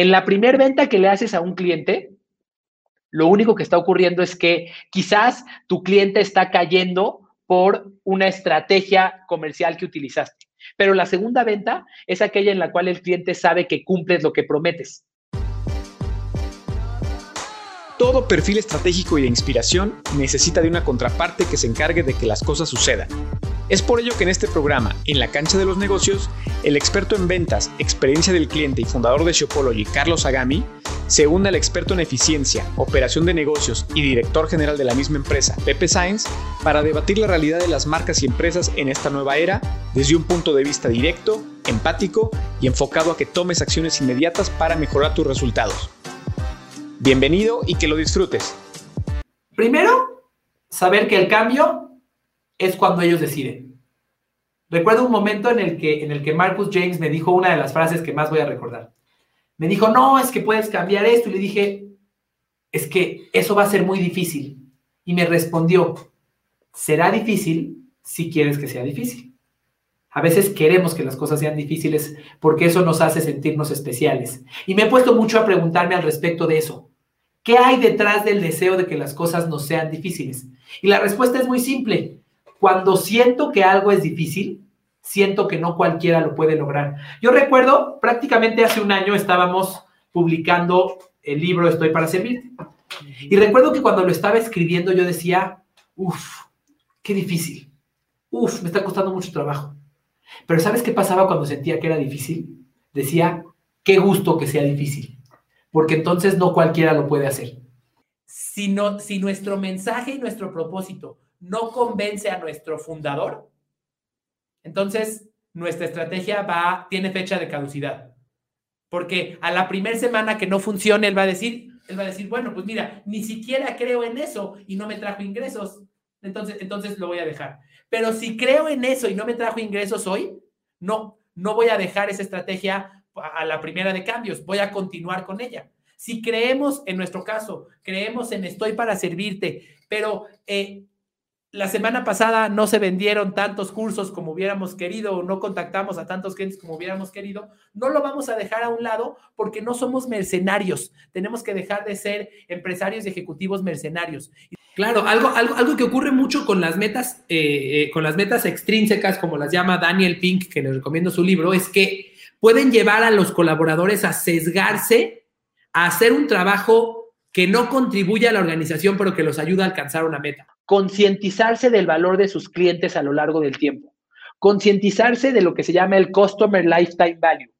En la primera venta que le haces a un cliente, lo único que está ocurriendo es que quizás tu cliente está cayendo por una estrategia comercial que utilizaste. Pero la segunda venta es aquella en la cual el cliente sabe que cumples lo que prometes. Todo perfil estratégico y de inspiración necesita de una contraparte que se encargue de que las cosas sucedan. Es por ello que en este programa, En la cancha de los negocios, el experto en ventas, experiencia del cliente y fundador de Shopology, Carlos Agami, se une al experto en eficiencia, operación de negocios y director general de la misma empresa, Pepe Sainz, para debatir la realidad de las marcas y empresas en esta nueva era desde un punto de vista directo, empático y enfocado a que tomes acciones inmediatas para mejorar tus resultados. Bienvenido y que lo disfrutes. Primero, saber que el cambio es cuando ellos deciden. Recuerdo un momento en el que, en el que Marcus James me dijo una de las frases que más voy a recordar. Me dijo, no, es que puedes cambiar esto. Y le dije, es que eso va a ser muy difícil. Y me respondió, será difícil si quieres que sea difícil. A veces queremos que las cosas sean difíciles porque eso nos hace sentirnos especiales. Y me he puesto mucho a preguntarme al respecto de eso. ¿Qué hay detrás del deseo de que las cosas no sean difíciles? Y la respuesta es muy simple. Cuando siento que algo es difícil, siento que no cualquiera lo puede lograr. Yo recuerdo, prácticamente hace un año estábamos publicando el libro Estoy para servir. Y recuerdo que cuando lo estaba escribiendo yo decía, uff, qué difícil. Uf, me está costando mucho trabajo. Pero ¿sabes qué pasaba cuando sentía que era difícil? Decía, qué gusto que sea difícil porque entonces no cualquiera lo puede hacer. Si, si nuestro mensaje y nuestro propósito no convence a nuestro fundador, entonces nuestra estrategia va, tiene fecha de caducidad. Porque a la primera semana que no funcione, él va a decir, él va a decir, bueno, pues mira, ni siquiera creo en eso y no me trajo ingresos. Entonces, entonces lo voy a dejar. Pero si creo en eso y no me trajo ingresos hoy, no, no voy a dejar esa estrategia a la primera de cambios, voy a continuar con ella. Si creemos, en nuestro caso, creemos en estoy para servirte, pero eh, la semana pasada no se vendieron tantos cursos como hubiéramos querido o no contactamos a tantos clientes como hubiéramos querido, no lo vamos a dejar a un lado porque no somos mercenarios. Tenemos que dejar de ser empresarios y ejecutivos mercenarios. Claro, algo, algo, algo que ocurre mucho con las metas, eh, eh, con las metas extrínsecas, como las llama Daniel Pink, que les recomiendo su libro, es que pueden llevar a los colaboradores a sesgarse, a hacer un trabajo que no contribuye a la organización, pero que los ayuda a alcanzar una meta. Concientizarse del valor de sus clientes a lo largo del tiempo. Concientizarse de lo que se llama el Customer Lifetime Value.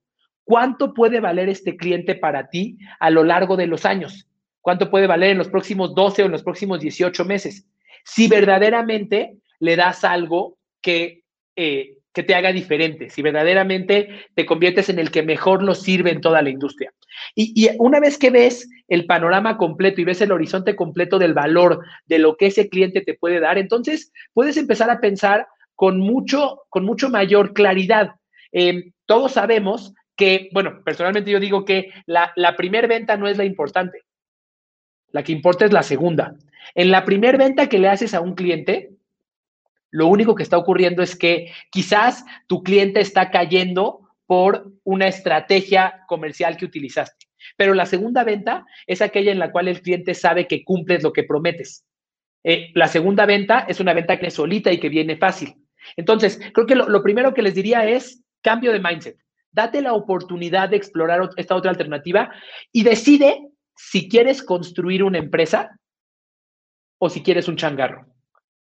¿Cuánto puede valer este cliente para ti a lo largo de los años? ¿Cuánto puede valer en los próximos 12 o en los próximos 18 meses? Si verdaderamente le das algo que eh, que te haga diferente, si verdaderamente te conviertes en el que mejor nos sirve en toda la industria. Y, una vez que ves el panorama completo y ves el horizonte completo del valor de lo que ese cliente te puede dar, entonces puedes empezar a pensar con mucho, con mucho mayor claridad. Em, todos sabemos que, bueno, personalmente yo digo que la, la primera venta no es la importante. La que importa es la segunda. En la primera venta que le haces a un cliente, lo único que está ocurriendo es que quizás tu cliente está cayendo por una estrategia comercial que utilizaste. Pero la segunda venta es aquella en la cual el cliente sabe que cumples lo que prometes. Eh, la segunda venta es una venta que es solita y que viene fácil. Entonces, creo que lo, lo primero que les diría es cambio de mindset. Date la oportunidad de explorar esta otra alternativa y decide si quieres construir una empresa o si quieres un changarro.